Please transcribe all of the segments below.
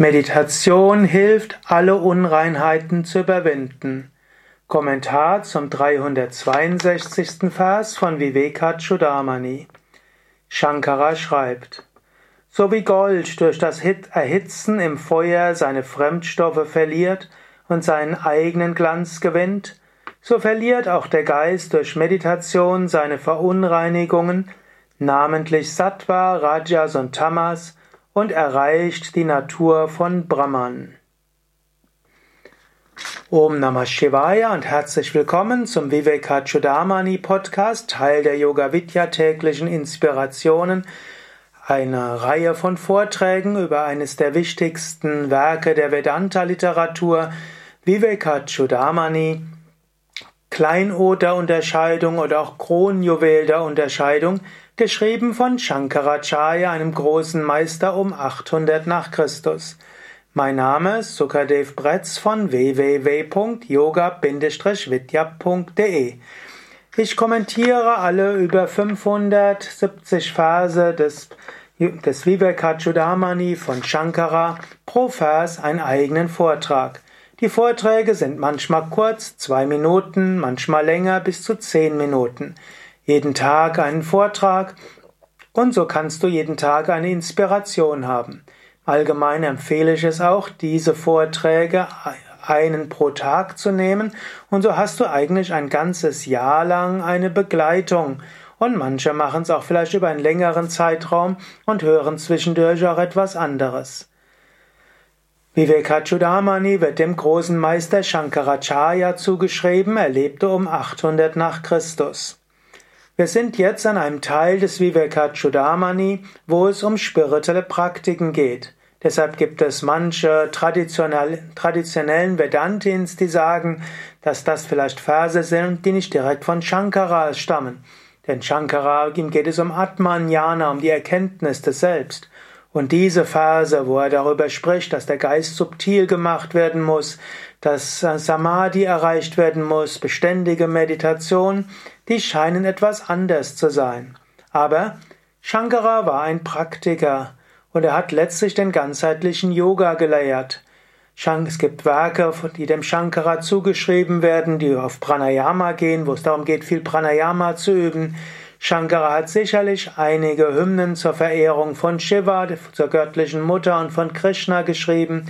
Meditation hilft, alle Unreinheiten zu überwinden. Kommentar zum 362. Vers von Vivekachudamani. Shankara schreibt, So wie Gold durch das Erhitzen im Feuer seine Fremdstoffe verliert und seinen eigenen Glanz gewinnt, so verliert auch der Geist durch Meditation seine Verunreinigungen, namentlich Sattva, Rajas und Tamas, und erreicht die Natur von Brahman. Om Namah Shivaya und herzlich willkommen zum Vivekachudamani Podcast, Teil der Yoga Vidya täglichen Inspirationen, eine Reihe von Vorträgen über eines der wichtigsten Werke der Vedanta Literatur, Vivekachudamani, Kleinod der Unterscheidung oder auch Kronjuwel der Unterscheidung, geschrieben von Shankaracharya, einem großen Meister um 800 nach Christus. Mein Name ist Sukadev Bretz von www.yoga-vidya.de. Ich kommentiere alle über 570 Verse des, des Vivekachudamani von Shankara, pro Vers einen eigenen Vortrag. Die Vorträge sind manchmal kurz, zwei Minuten, manchmal länger, bis zu zehn Minuten jeden Tag einen Vortrag und so kannst du jeden Tag eine Inspiration haben. Allgemein empfehle ich es auch, diese Vorträge einen pro Tag zu nehmen und so hast du eigentlich ein ganzes Jahr lang eine Begleitung und manche machen es auch vielleicht über einen längeren Zeitraum und hören zwischendurch auch etwas anderes. Vivekachudamani wird dem großen Meister Shankaracharya zugeschrieben, er lebte um 800 nach Christus. Wir sind jetzt an einem Teil des Vivekachudamani, wo es um spirituelle Praktiken geht. Deshalb gibt es manche traditionellen Vedantins, die sagen, dass das vielleicht Verse sind, die nicht direkt von Shankara stammen. Denn Shankara, ihm geht es um Atmanjana, um die Erkenntnis des Selbst. Und diese Verse, wo er darüber spricht, dass der Geist subtil gemacht werden muss, dass Samadhi erreicht werden muss, beständige Meditation, die scheinen etwas anders zu sein. Aber Shankara war ein Praktiker und er hat letztlich den ganzheitlichen Yoga gelehrt. Es gibt Werke, die dem Shankara zugeschrieben werden, die auf Pranayama gehen, wo es darum geht, viel Pranayama zu üben. Shankara hat sicherlich einige Hymnen zur Verehrung von Shiva, zur göttlichen Mutter und von Krishna geschrieben.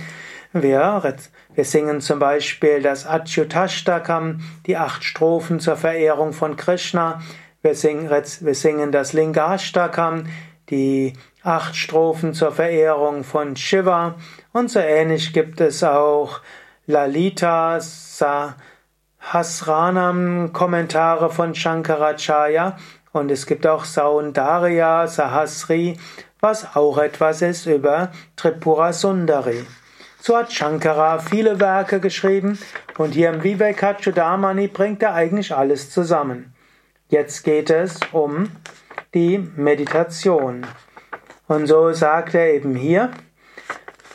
Wir, wir singen zum Beispiel das Achyutastakam, die acht Strophen zur Verehrung von Krishna. Wir singen, wir singen das Lingashtakam, die acht Strophen zur Verehrung von Shiva. Und so ähnlich gibt es auch Lalita Sahasranam Kommentare von Shankaracharya. Und es gibt auch Saundarya Sahasri, was auch etwas ist über Tripura Sundari. So hat Shankara viele Werke geschrieben und hier im Vivekachudamani bringt er eigentlich alles zusammen. Jetzt geht es um die Meditation. Und so sagt er eben hier,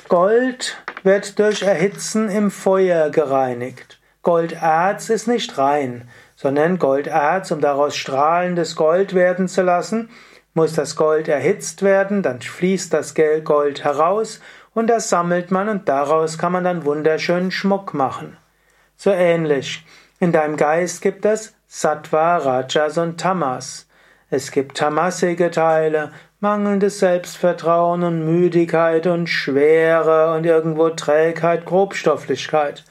Gold wird durch Erhitzen im Feuer gereinigt. Golderz ist nicht rein, sondern Golderz, um daraus strahlendes Gold werden zu lassen, muss das Gold erhitzt werden, dann fließt das Gold heraus und das sammelt man und daraus kann man dann wunderschönen Schmuck machen. So ähnlich. In deinem Geist gibt es Sattva, Rajas und Tamas. Es gibt tamasige Teile, mangelndes Selbstvertrauen und Müdigkeit und Schwere und irgendwo Trägheit, Grobstofflichkeit.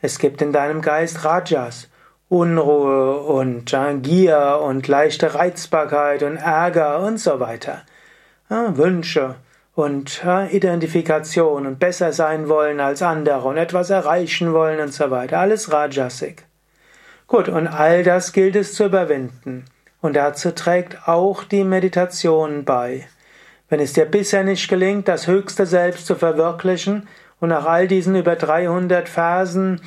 Es gibt in deinem Geist Rajas, Unruhe und Gier und leichte Reizbarkeit und Ärger und so weiter. Ja, Wünsche und Identifikation und besser sein wollen als andere und etwas erreichen wollen und so weiter. Alles Rajasik. Gut, und all das gilt es zu überwinden. Und dazu trägt auch die Meditation bei. Wenn es dir bisher nicht gelingt, das höchste Selbst zu verwirklichen und nach all diesen über 300 Versen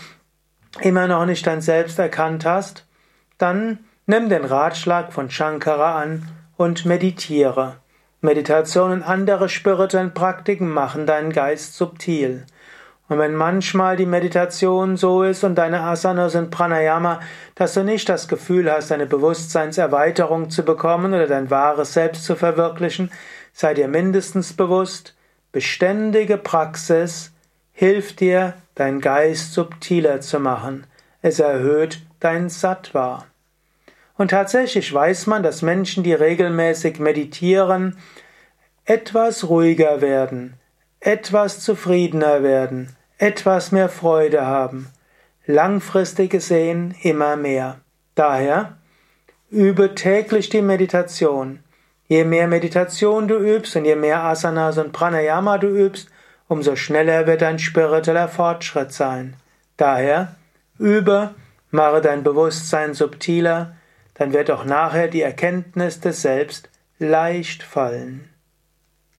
immer noch nicht dein Selbst erkannt hast, dann nimm den Ratschlag von Shankara an und meditiere. Meditation und andere spirituelle Praktiken machen deinen Geist subtil. Und wenn manchmal die Meditation so ist und deine Asanas und Pranayama, dass du nicht das Gefühl hast, eine Bewusstseinserweiterung zu bekommen oder dein wahres Selbst zu verwirklichen, sei dir mindestens bewusst, beständige Praxis hilft dir, deinen Geist subtiler zu machen. Es erhöht dein Sattva. Und tatsächlich weiß man, dass Menschen, die regelmäßig meditieren, etwas ruhiger werden, etwas zufriedener werden, etwas mehr Freude haben. Langfristig gesehen immer mehr. Daher übe täglich die Meditation. Je mehr Meditation du übst und je mehr Asanas und Pranayama du übst, umso schneller wird dein spiritueller Fortschritt sein. Daher übe, mache dein Bewusstsein subtiler, dann wird auch nachher die Erkenntnis des Selbst leicht fallen.